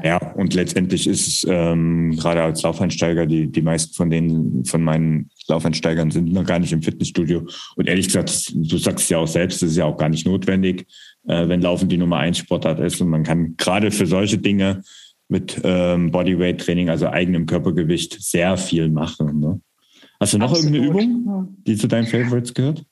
[SPEAKER 1] Ja, und letztendlich ist es ähm, gerade als Laufeinsteiger, die, die meisten von denen, von meinen Laufeinsteigern sind noch gar nicht im Fitnessstudio. Und ehrlich gesagt, du sagst ja auch selbst, das ist ja auch gar nicht notwendig, äh, wenn Laufen die Nummer eins Sportart ist. Und man kann gerade für solche Dinge mit ähm, Bodyweight-Training, also eigenem Körpergewicht, sehr viel machen. Ne? Hast du noch Absolut. irgendeine Übung, die zu deinen Favorites gehört?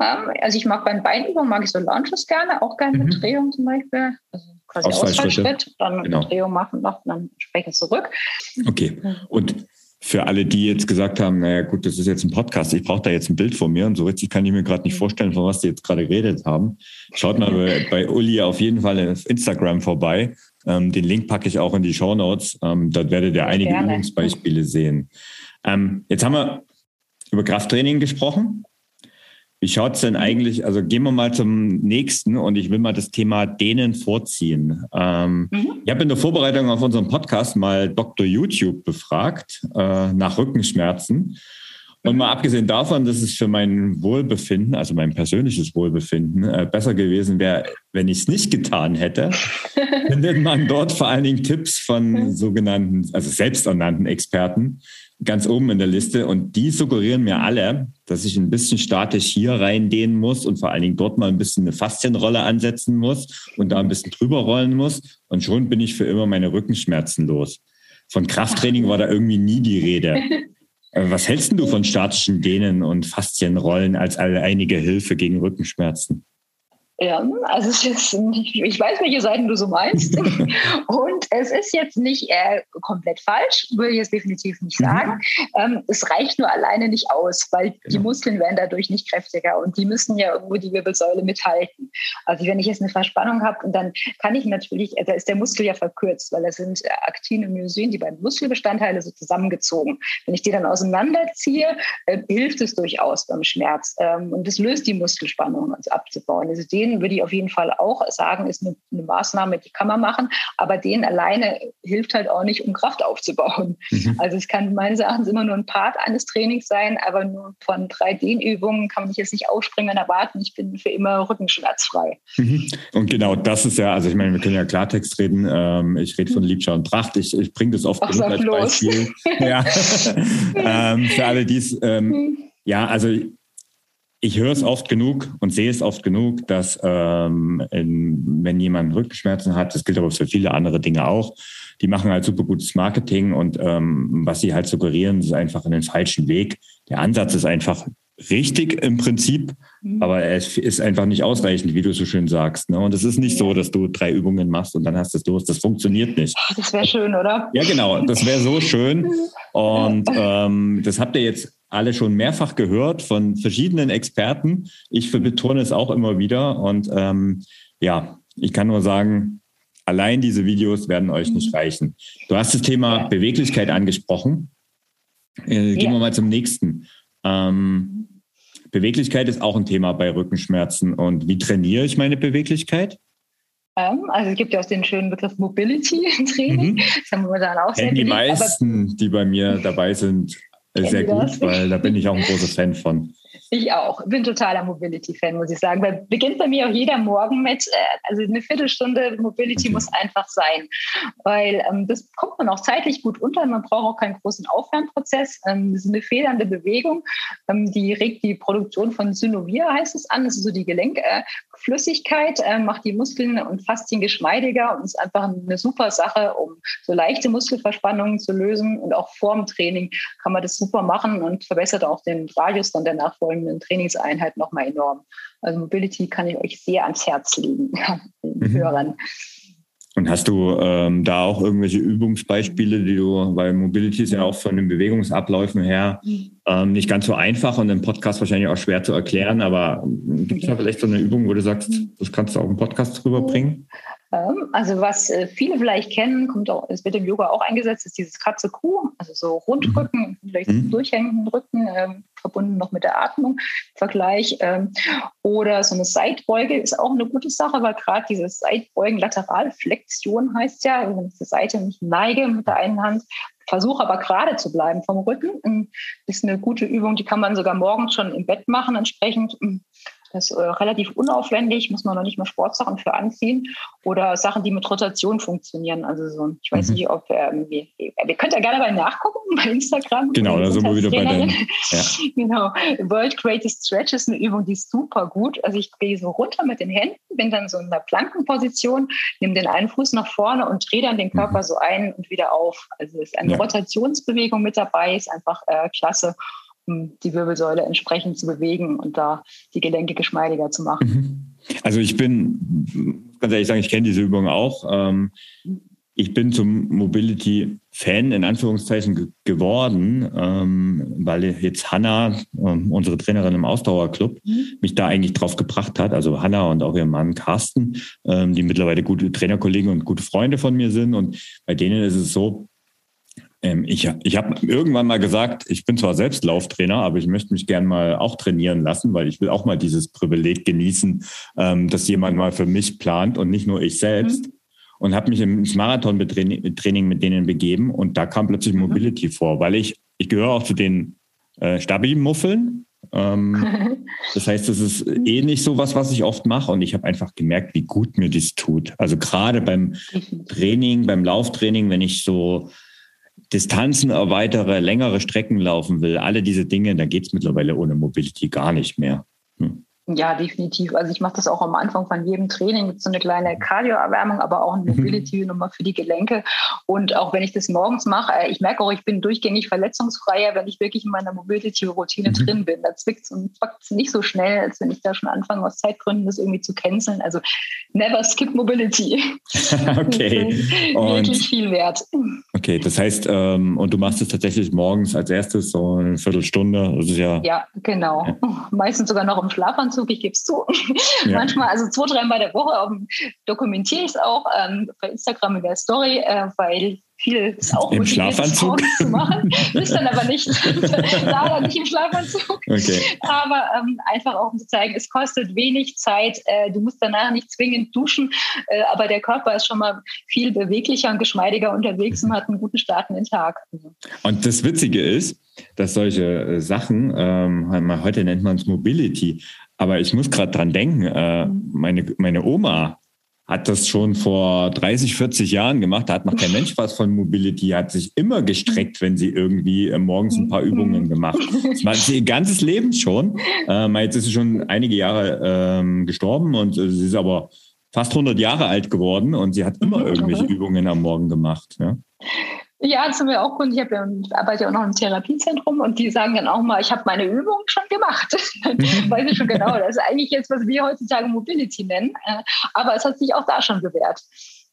[SPEAKER 2] Ähm, also ich mag bei den Beinübungen, mag ich so Launches gerne, auch gerne mit mhm. Drehung zum Beispiel. Also quasi Ausfallschritt, dann genau. Drehung machen noch dann sprechen zurück.
[SPEAKER 1] Okay. Und für alle, die jetzt gesagt haben, naja gut, das ist jetzt ein Podcast, ich brauche da jetzt ein Bild von mir und so richtig kann ich mir gerade nicht vorstellen, von was die jetzt gerade geredet haben. Schaut mal bei, bei Uli auf jeden Fall auf Instagram vorbei. Ähm, den Link packe ich auch in die Show Notes. Ähm, dort werdet ihr einige. Übungsbeispiele sehen. Ähm, jetzt haben wir über Krafttraining gesprochen. Wie schaut es denn eigentlich, also gehen wir mal zum nächsten und ich will mal das Thema Dehnen vorziehen. Ähm, mhm. Ich habe in der Vorbereitung auf unseren Podcast mal Dr. YouTube befragt äh, nach Rückenschmerzen. Und mhm. mal abgesehen davon, dass es für mein Wohlbefinden, also mein persönliches Wohlbefinden, äh, besser gewesen wäre, wenn ich es nicht getan hätte, findet man dort vor allen Dingen Tipps von mhm. sogenannten, also selbsternannten Experten, ganz oben in der Liste und die suggerieren mir alle, dass ich ein bisschen statisch hier reindehnen muss und vor allen Dingen dort mal ein bisschen eine Faszienrolle ansetzen muss und da ein bisschen drüber rollen muss und schon bin ich für immer meine Rückenschmerzen los. Von Krafttraining war da irgendwie nie die Rede. Äh, was hältst du von statischen Dehnen und Faszienrollen als alleinige Hilfe gegen Rückenschmerzen?
[SPEAKER 2] Ja, also es ist, ich weiß, welche Seiten du so meinst. und es ist jetzt nicht äh, komplett falsch, würde ich jetzt definitiv nicht mhm. sagen. Mhm. Ähm, es reicht nur alleine nicht aus, weil genau. die Muskeln werden dadurch nicht kräftiger und die müssen ja irgendwo die Wirbelsäule mithalten. Also wenn ich jetzt eine Verspannung habe, dann kann ich natürlich, äh, da ist der Muskel ja verkürzt, weil das sind äh, Aktin und Myosin, die beiden Muskelbestandteile so zusammengezogen. Wenn ich die dann auseinanderziehe, äh, hilft es durchaus beim Schmerz. Ähm, und es löst die Muskelspannung also abzubauen. Also die den würde ich auf jeden Fall auch sagen, ist eine, eine, Maßnahme, die kann man machen, aber den alleine hilft halt auch nicht, um Kraft aufzubauen. Mhm. Also es kann meines Erachtens immer nur ein Part eines Trainings sein, aber nur von drei Dehnübungen kann man sich jetzt nicht aufspringen und erwarten, ich bin für immer rückenschmerzfrei.
[SPEAKER 1] Mhm. Und genau das ist ja, also ich meine, wir können ja Klartext reden. Ähm, ich rede von mhm. Liebschau und Pracht. Ich, ich bringe das oft Ach, als Beispiel. ja. ähm, für alle, die es ähm, mhm. ja, also ich höre es oft genug und sehe es oft genug, dass ähm, in, wenn jemand Rückenschmerzen hat, das gilt aber für viele andere Dinge auch, die machen halt super gutes Marketing und ähm, was sie halt suggerieren, ist einfach einen falschen Weg. Der Ansatz ist einfach richtig im Prinzip, mhm. aber es ist einfach nicht ausreichend, wie du so schön sagst. Ne? Und es ist nicht so, dass du drei Übungen machst und dann hast du es los. Das funktioniert nicht.
[SPEAKER 2] Das wäre schön, oder?
[SPEAKER 1] Ja, genau. Das wäre so schön. Und ähm, das habt ihr jetzt alle schon mehrfach gehört von verschiedenen Experten. Ich betone es auch immer wieder. Und ähm, ja, ich kann nur sagen, allein diese Videos werden euch nicht mhm. reichen. Du hast das Thema Beweglichkeit angesprochen. Äh, gehen ja. wir mal zum nächsten. Ähm, Beweglichkeit ist auch ein Thema bei Rückenschmerzen. Und wie trainiere ich meine Beweglichkeit?
[SPEAKER 2] Ähm, also es gibt ja auch den schönen Begriff Mobility Training. Mhm. Das
[SPEAKER 1] haben wir dann auch sehr Die meisten, die bei mir dabei sind, sehr gut, weil da bin ich auch ein großer Fan von.
[SPEAKER 2] Ich auch. Bin totaler Mobility-Fan, muss ich sagen. Weil beginnt bei mir auch jeder Morgen mit, äh, also eine Viertelstunde Mobility okay. muss einfach sein. Weil ähm, das kommt man auch zeitlich gut unter. Man braucht auch keinen großen Aufwärmprozess. Ähm, das ist eine federnde Bewegung. Ähm, die regt die Produktion von Synovir, heißt es an. Das ist so die Gelenkflüssigkeit, äh, macht die Muskeln und Faszien geschmeidiger und ist einfach eine super Sache, um so leichte Muskelverspannungen zu lösen. Und auch vorm Training kann man das super machen und verbessert auch den Radius dann der nachfolgenden folgenden Trainingseinheit nochmal enorm. Also Mobility kann ich euch sehr ans Herz legen, den mhm. Hörern.
[SPEAKER 1] Und hast du ähm, da auch irgendwelche Übungsbeispiele, die du, weil Mobility ist ja auch von den Bewegungsabläufen her ähm, nicht ganz so einfach und im Podcast wahrscheinlich auch schwer zu erklären, aber ähm, gibt es da vielleicht so eine Übung, wo du sagst, das kannst du auch im Podcast rüberbringen?
[SPEAKER 2] Ähm, also was äh, viele vielleicht kennen, kommt auch, es wird im Yoga auch eingesetzt, ist dieses Katze Kuh, also so Rundrücken, mhm. vielleicht mhm. durchhängenden Rücken, ähm, verbunden noch mit der Atmung, Vergleich. Ähm, oder so eine Seitbeuge ist auch eine gute Sache, weil gerade dieses Seitbeugen, Lateralflexion heißt ja, wenn ich zur Seite nicht neige mit der einen Hand, versuche aber gerade zu bleiben vom Rücken, ähm, ist eine gute Übung, die kann man sogar morgens schon im Bett machen, entsprechend ähm, das ist äh, relativ unaufwendig, muss man noch nicht mal Sportsachen für anziehen oder Sachen, die mit Rotation funktionieren. Also so, ich weiß mhm. nicht, ob ähm, wir, wir könnt ja gerne mal nachgucken bei Instagram.
[SPEAKER 1] Genau, da sind wir wieder bei deinem.
[SPEAKER 2] Ja. genau. World Greatest Stretch ist eine Übung, die ist super gut. Also ich gehe so runter mit den Händen, bin dann so in der Plankenposition, nehme den einen Fuß nach vorne und drehe dann den Körper mhm. so ein und wieder auf. Also ist eine ja. Rotationsbewegung mit dabei, ist einfach äh, klasse die Wirbelsäule entsprechend zu bewegen und da die Gelenke geschmeidiger zu machen.
[SPEAKER 1] Mhm. Also ich bin, ganz ehrlich sagen, ich kenne diese Übung auch. Ähm, ich bin zum Mobility-Fan in Anführungszeichen geworden, ähm, weil jetzt Hanna, ähm, unsere Trainerin im Ausdauerclub, mhm. mich da eigentlich drauf gebracht hat. Also Hanna und auch ihr Mann Carsten, die mittlerweile gute Trainerkollegen und gute Freunde von mir sind. Und bei denen ist es so, ich ich habe irgendwann mal gesagt, ich bin zwar selbst Lauftrainer, aber ich möchte mich gern mal auch trainieren lassen, weil ich will auch mal dieses Privileg genießen, ähm, dass jemand mal für mich plant und nicht nur ich selbst. Mhm. Und habe mich ins Marathon-Training mit denen begeben und da kam plötzlich mhm. Mobility vor, weil ich, ich gehöre auch zu den äh, Stabi-Muffeln. Ähm, das heißt, das ist eh nicht so was, was ich oft mache. Und ich habe einfach gemerkt, wie gut mir das tut. Also gerade beim Training, beim Lauftraining, wenn ich so Distanzen erweitere, längere Strecken laufen will, alle diese Dinge, da geht es mittlerweile ohne Mobility gar nicht mehr. Hm.
[SPEAKER 2] Ja, definitiv. Also ich mache das auch am Anfang von jedem Training mit so eine kleine Cardio-Erwärmung, aber auch eine mhm. Mobility-Nummer für die Gelenke. Und auch wenn ich das morgens mache, äh, ich merke auch, ich bin durchgängig verletzungsfreier, wenn ich wirklich in meiner Mobility-Routine mhm. drin bin. Da zwickt es und packt es nicht so schnell, als wenn ich da schon anfange, aus Zeitgründen das irgendwie zu canceln. Also never skip Mobility.
[SPEAKER 1] okay.
[SPEAKER 2] wirklich viel wert.
[SPEAKER 1] Okay, das heißt, ähm, und du machst es tatsächlich morgens als erstes so eine Viertelstunde. Das ist ja,
[SPEAKER 2] ja, genau. Ja. Meistens sogar noch im Schlafanzug Schlafanzug, ich gebe es zu. Ja. Manchmal, also zwei, dreimal der Woche um, dokumentiere ich es auch ähm, bei Instagram in der Story, äh, weil viel ist auch
[SPEAKER 1] Im Schlafanzug
[SPEAKER 2] zu machen. Ist dann aber nicht, leider nicht im Schlafanzug. Okay. Aber ähm, einfach auch um zu zeigen, es kostet wenig Zeit. Äh, du musst danach nicht zwingend duschen, äh, aber der Körper ist schon mal viel beweglicher und geschmeidiger unterwegs und hat einen guten Start in den Tag.
[SPEAKER 1] Und das Witzige ist, dass solche äh, Sachen, ähm, heute nennt man es Mobility, aber ich muss gerade dran denken, äh, meine, meine Oma hat das schon vor 30, 40 Jahren gemacht. Da hat noch kein Mensch was von Mobility, hat sich immer gestreckt, wenn sie irgendwie äh, morgens ein paar Übungen gemacht. Das sie ihr ganzes Leben schon. Ähm, jetzt ist sie schon einige Jahre ähm, gestorben und äh, sie ist aber fast 100 Jahre alt geworden und sie hat immer irgendwelche Übungen am Morgen gemacht. Ja.
[SPEAKER 2] Ja, das haben wir auch Kunden. Ich, ja, arbeite ja auch noch im Therapiezentrum und die sagen dann auch mal, ich habe meine Übung schon gemacht. Weiß ich schon genau. Das ist eigentlich jetzt, was wir heutzutage Mobility nennen. Äh, aber es hat sich auch da schon bewährt.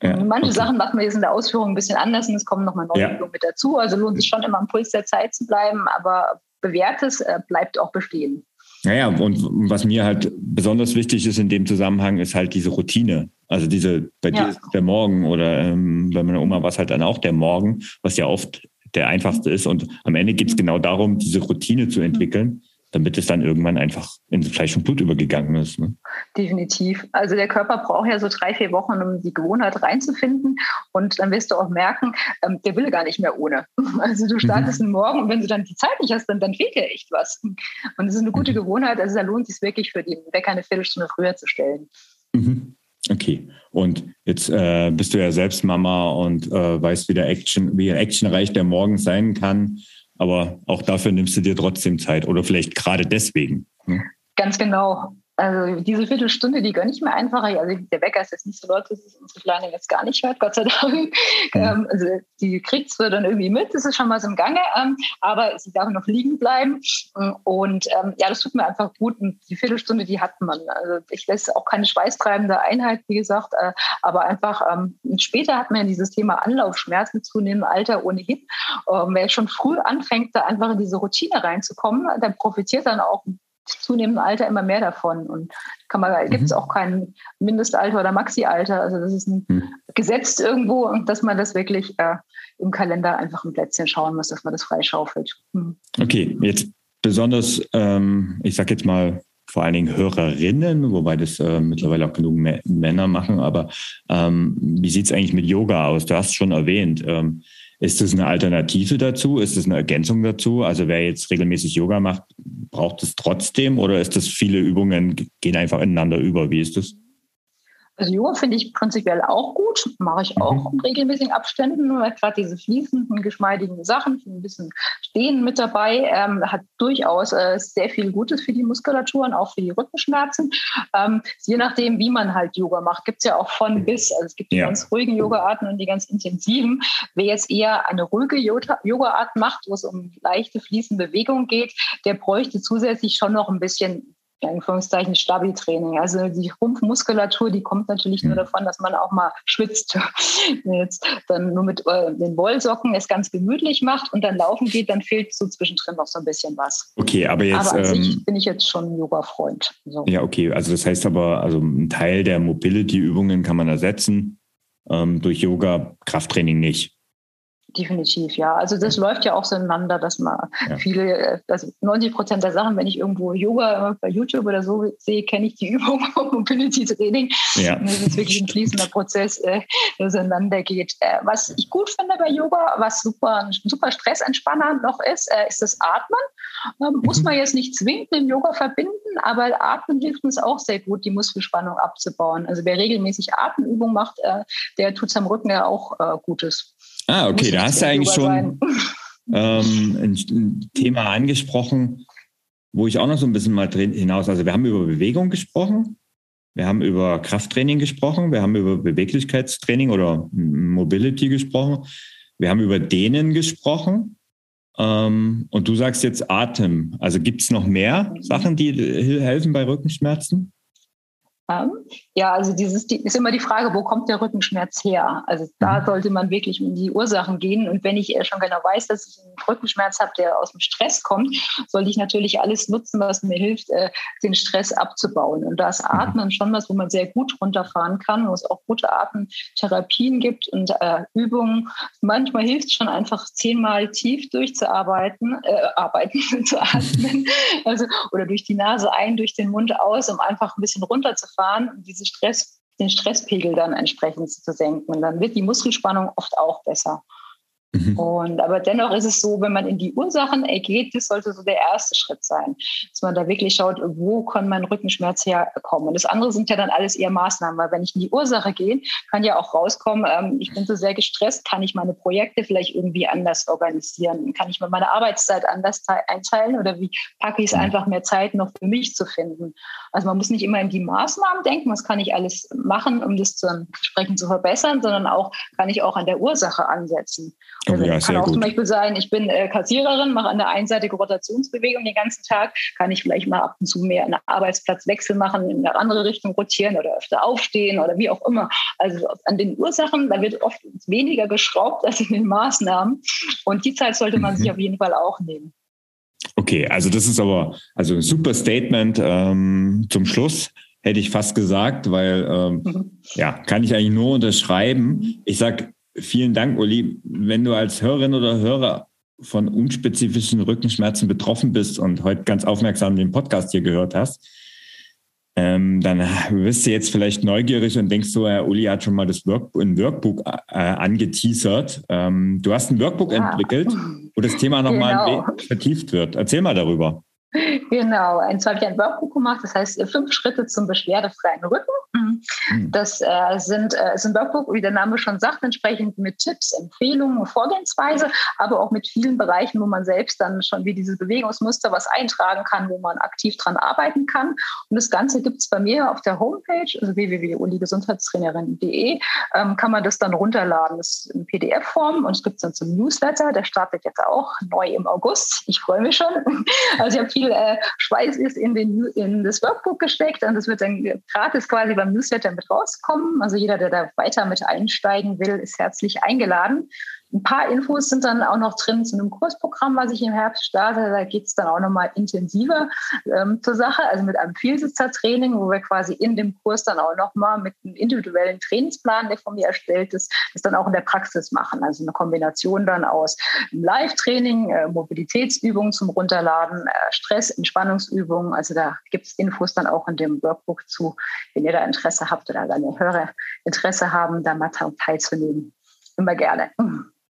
[SPEAKER 2] Ja, Manche okay. Sachen machen wir jetzt in der Ausführung ein bisschen anders und es kommen nochmal neue ja. Übungen mit dazu. Also lohnt sich schon immer am Puls der Zeit zu bleiben, aber bewährtes äh, bleibt auch bestehen.
[SPEAKER 1] Naja, und was mir halt besonders wichtig ist in dem Zusammenhang, ist halt diese Routine. Also diese, bei ja. dir ist der Morgen oder ähm, bei meiner Oma war es halt dann auch der Morgen, was ja oft der einfachste ist. Und am Ende geht es genau darum, diese Routine zu entwickeln, damit es dann irgendwann einfach in Fleisch und Blut übergegangen ist. Ne?
[SPEAKER 2] Definitiv. Also der Körper braucht ja so drei, vier Wochen, um die Gewohnheit reinzufinden. Und dann wirst du auch merken, ähm, der will gar nicht mehr ohne. Also du startest mhm. Morgen und wenn du dann die Zeit nicht hast, dann, dann fehlt dir echt was. Und es ist eine gute mhm. Gewohnheit. Also da lohnt es sich wirklich für den Wecker eine Viertelstunde früher zu stellen.
[SPEAKER 1] Mhm. Okay. Und jetzt äh, bist du ja selbst Mama und äh, weißt, wie der Action, wie actionreich der Morgen sein kann. Aber auch dafür nimmst du dir trotzdem Zeit oder vielleicht gerade deswegen.
[SPEAKER 2] Ne? Ganz genau. Also diese Viertelstunde, die gönne ich mir einfach. Also der Wecker ist jetzt nicht so laut, dass es unsere Kleine jetzt gar nicht hört, Gott sei Dank. Mhm. also die kriegt es dann irgendwie mit, das ist schon mal so im Gange, ähm, aber sie darf noch liegen bleiben. Und ähm, ja, das tut mir einfach gut. Und die Viertelstunde, die hat man. Also ich lässt auch keine schweißtreibende Einheit, wie gesagt, äh, aber einfach ähm, später hat man ja dieses Thema Anlaufschmerzen mit zunehmendem Alter ohnehin. Ähm, wer schon früh anfängt, da einfach in diese Routine reinzukommen, der profitiert dann auch zunehmendem Alter immer mehr davon. Und kann man, mhm. gibt es auch kein Mindestalter oder Maxi-Alter. Also das ist ein mhm. gesetzt irgendwo dass man das wirklich äh, im Kalender einfach ein Plätzchen schauen muss, dass man das freischaufelt. Mhm.
[SPEAKER 1] Okay, jetzt besonders, ähm, ich sag jetzt mal, vor allen Dingen Hörerinnen, wobei das äh, mittlerweile auch genug Männer machen. Aber ähm, wie sieht es eigentlich mit Yoga aus? Du hast schon erwähnt, ähm, ist das eine Alternative dazu? Ist das eine Ergänzung dazu? Also wer jetzt regelmäßig Yoga macht, braucht es trotzdem oder ist das viele Übungen gehen einfach ineinander über? Wie ist das?
[SPEAKER 2] Also Yoga finde ich prinzipiell auch gut, mache ich auch mhm. in regelmäßigen Abständen, gerade diese fließenden, geschmeidigen Sachen, ein bisschen Stehen mit dabei, ähm, hat durchaus äh, sehr viel Gutes für die Muskulatur und auch für die Rückenschmerzen. Ähm, je nachdem, wie man halt Yoga macht, gibt es ja auch von bis, also es gibt die ja. ganz ruhigen Yoga-Arten und die ganz intensiven. Wer jetzt eher eine ruhige Yoga-Art macht, wo es um leichte fließende Bewegung geht, der bräuchte zusätzlich schon noch ein bisschen in Anführungszeichen Stabi-Training. Also die Rumpfmuskulatur, die kommt natürlich nur hm. davon, dass man auch mal schwitzt. Jetzt dann nur mit äh, den Wollsocken es ganz gemütlich macht und dann laufen geht, dann fehlt so zwischendrin noch so ein bisschen was.
[SPEAKER 1] Okay, aber jetzt
[SPEAKER 2] aber an ähm, bin ich jetzt schon Yoga-Freund.
[SPEAKER 1] So. Ja, okay. Also das heißt aber, also ein Teil der Mobility-Übungen kann man ersetzen ähm, durch Yoga, Krafttraining nicht.
[SPEAKER 2] Definitiv, ja. Also das ja. läuft ja auch so ineinander, dass man ja. viele, also 90 Prozent der Sachen, wenn ich irgendwo Yoga bei YouTube oder so sehe, kenne ich die Übung vom Mobility Training. Ja. Und das ist wirklich ein fließender Prozess, äh, der so ineinander geht. Äh, was ich gut finde bei Yoga, was super, ein super Stressentspanner noch ist, äh, ist das Atmen. Ähm, mhm. Muss man jetzt nicht zwingend mit dem Yoga verbinden, aber Atmen hilft uns auch sehr gut, die Muskelspannung abzubauen. Also wer regelmäßig Atemübungen macht, äh, der tut seinem Rücken ja auch äh, Gutes.
[SPEAKER 1] Ah, okay, da hast du eigentlich schon ähm, ein Thema angesprochen, wo ich auch noch so ein bisschen mal drin hinaus. Also wir haben über Bewegung gesprochen, wir haben über Krafttraining gesprochen, wir haben über Beweglichkeitstraining oder Mobility gesprochen, wir haben über Dehnen gesprochen. Ähm, und du sagst jetzt Atem. Also gibt es noch mehr Sachen, die helfen bei Rückenschmerzen?
[SPEAKER 2] Ja, also dieses die, ist immer die Frage, wo kommt der Rückenschmerz her? Also da mhm. sollte man wirklich in die Ursachen gehen. Und wenn ich schon genau weiß, dass ich einen Rückenschmerz habe, der aus dem Stress kommt, sollte ich natürlich alles nutzen, was mir hilft, äh, den Stress abzubauen. Und da ist mhm. Atmen schon was, wo man sehr gut runterfahren kann, wo es auch gute Atemtherapien gibt und äh, Übungen. Manchmal hilft es schon einfach zehnmal tief durchzuarbeiten, äh, arbeiten, zu atmen. Also, oder durch die Nase ein, durch den Mund aus, um einfach ein bisschen runterzufahren fahren und diese Stress, den Stresspegel dann entsprechend zu senken. Und dann wird die Muskelspannung oft auch besser. Mhm. Und aber dennoch ist es so, wenn man in die Ursachen geht, das sollte so der erste Schritt sein, dass man da wirklich schaut, wo kann mein Rückenschmerz herkommen. Und das andere sind ja dann alles eher Maßnahmen, weil wenn ich in die Ursache gehe, kann ja auch rauskommen, ähm, ich bin so sehr gestresst, kann ich meine Projekte vielleicht irgendwie anders organisieren, kann ich mir meine Arbeitszeit anders einteilen oder wie packe ich es mhm. einfach mehr Zeit noch für mich zu finden. Also man muss nicht immer in die Maßnahmen denken, was kann ich alles machen, um das zu, entsprechend zu verbessern, sondern auch kann ich auch an der Ursache ansetzen. Also oh ja, kann auch gut. zum Beispiel sein, ich bin äh, Kassiererin, mache an der einen Seite Rotationsbewegung den ganzen Tag, kann ich vielleicht mal ab und zu mehr einen Arbeitsplatzwechsel machen, in eine andere Richtung rotieren oder öfter aufstehen oder wie auch immer. Also an den Ursachen, da wird oft weniger geschraubt als in den Maßnahmen. Und die Zeit sollte man mhm. sich auf jeden Fall auch nehmen.
[SPEAKER 1] Okay, also das ist aber also ein super Statement ähm, zum Schluss hätte ich fast gesagt, weil ähm, mhm. ja, kann ich eigentlich nur unterschreiben. Ich sag vielen Dank, Uli. Wenn du als Hörerin oder Hörer von unspezifischen Rückenschmerzen betroffen bist und heute ganz aufmerksam den Podcast hier gehört hast, ähm, dann wirst du jetzt vielleicht neugierig und denkst so, Herr Uli hat schon mal das Work ein Workbook äh, angeteasert. Ähm, du hast ein Workbook ja. entwickelt, wo das Thema nochmal genau. vertieft wird. Erzähl mal darüber.
[SPEAKER 2] Genau, und zwar habe ich ein Workbook gemacht, das heißt fünf Schritte zum beschwerdefreien Rücken. Mhm. Das äh, sind, äh, ist ein Workbook, wie der Name schon sagt, entsprechend mit Tipps, Empfehlungen, Vorgehensweise, aber auch mit vielen Bereichen, wo man selbst dann schon wie dieses Bewegungsmuster was eintragen kann, wo man aktiv dran arbeiten kann. Und das Ganze gibt es bei mir auf der Homepage, also www.uligesundheitstrainerin.de, ähm, kann man das dann runterladen. Das ist in PDF-Form und es gibt es dann zum Newsletter, der startet jetzt auch neu im August. Ich freue mich schon. Also ich habe viel äh, Schweiß ist in, den, in das Workbook gesteckt und das wird dann gratis quasi beim Newsletter mit rauskommen. Also jeder, der da weiter mit einsteigen will, ist herzlich eingeladen. Ein paar Infos sind dann auch noch drin zu einem Kursprogramm, was ich im Herbst starte. Da geht es dann auch nochmal intensiver ähm, zur Sache, also mit einem Vielsitzertraining, wo wir quasi in dem Kurs dann auch nochmal mit einem individuellen Trainingsplan, der von mir erstellt ist, das dann auch in der Praxis machen. Also eine Kombination dann aus Live-Training, äh, Mobilitätsübungen zum Runterladen, äh, Stress, Entspannungsübungen. Also da gibt es Infos dann auch in dem Workbook zu, wenn ihr da Interesse habt oder deine Hörer Interesse haben, da mal teilzunehmen. Immer gerne.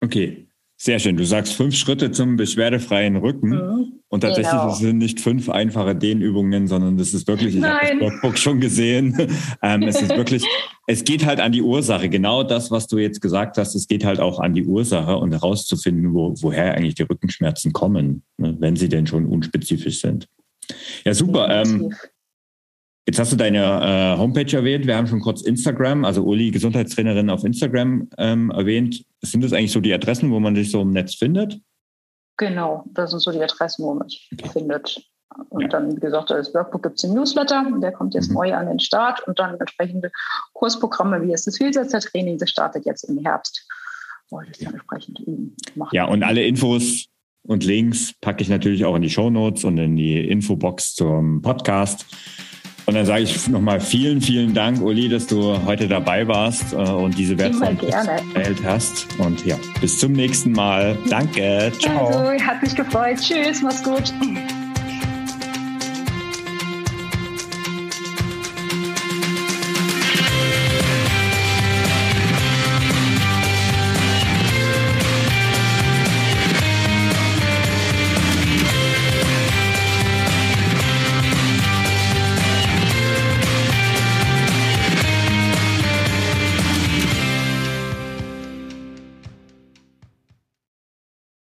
[SPEAKER 1] Okay, sehr schön. Du sagst fünf Schritte zum beschwerdefreien Rücken. Mhm. Und tatsächlich genau. sind nicht fünf einfache Dehnübungen, sondern das ist wirklich, ich habe das Workbook schon gesehen. ähm, es ist wirklich, es geht halt an die Ursache. Genau das, was du jetzt gesagt hast, es geht halt auch an die Ursache und herauszufinden, wo, woher eigentlich die Rückenschmerzen kommen, ne, wenn sie denn schon unspezifisch sind. Ja, super. Ähm, Jetzt hast du deine äh, Homepage erwähnt. Wir haben schon kurz Instagram, also Uli, Gesundheitstrainerin auf Instagram ähm, erwähnt. Sind das eigentlich so die Adressen, wo man sich so im Netz findet?
[SPEAKER 2] Genau, das sind so die Adressen, wo man sich okay. findet. Und ja. dann, wie gesagt, das Workbook gibt es im Newsletter, der kommt jetzt mhm. neu an den Start und dann entsprechende Kursprogramme, wie es das Vielsetzertraining, das startet jetzt im Herbst.
[SPEAKER 1] Ja. ja, und alle Infos und Links packe ich natürlich auch in die Show Notes und in die Infobox zum Podcast. Und dann sage ich nochmal vielen, vielen Dank, Uli, dass du heute dabei warst äh, und diese wertvollen erhält hast. Und ja, bis zum nächsten Mal. Danke.
[SPEAKER 2] Ciao. Also, hat mich gefreut. Tschüss, mach's gut.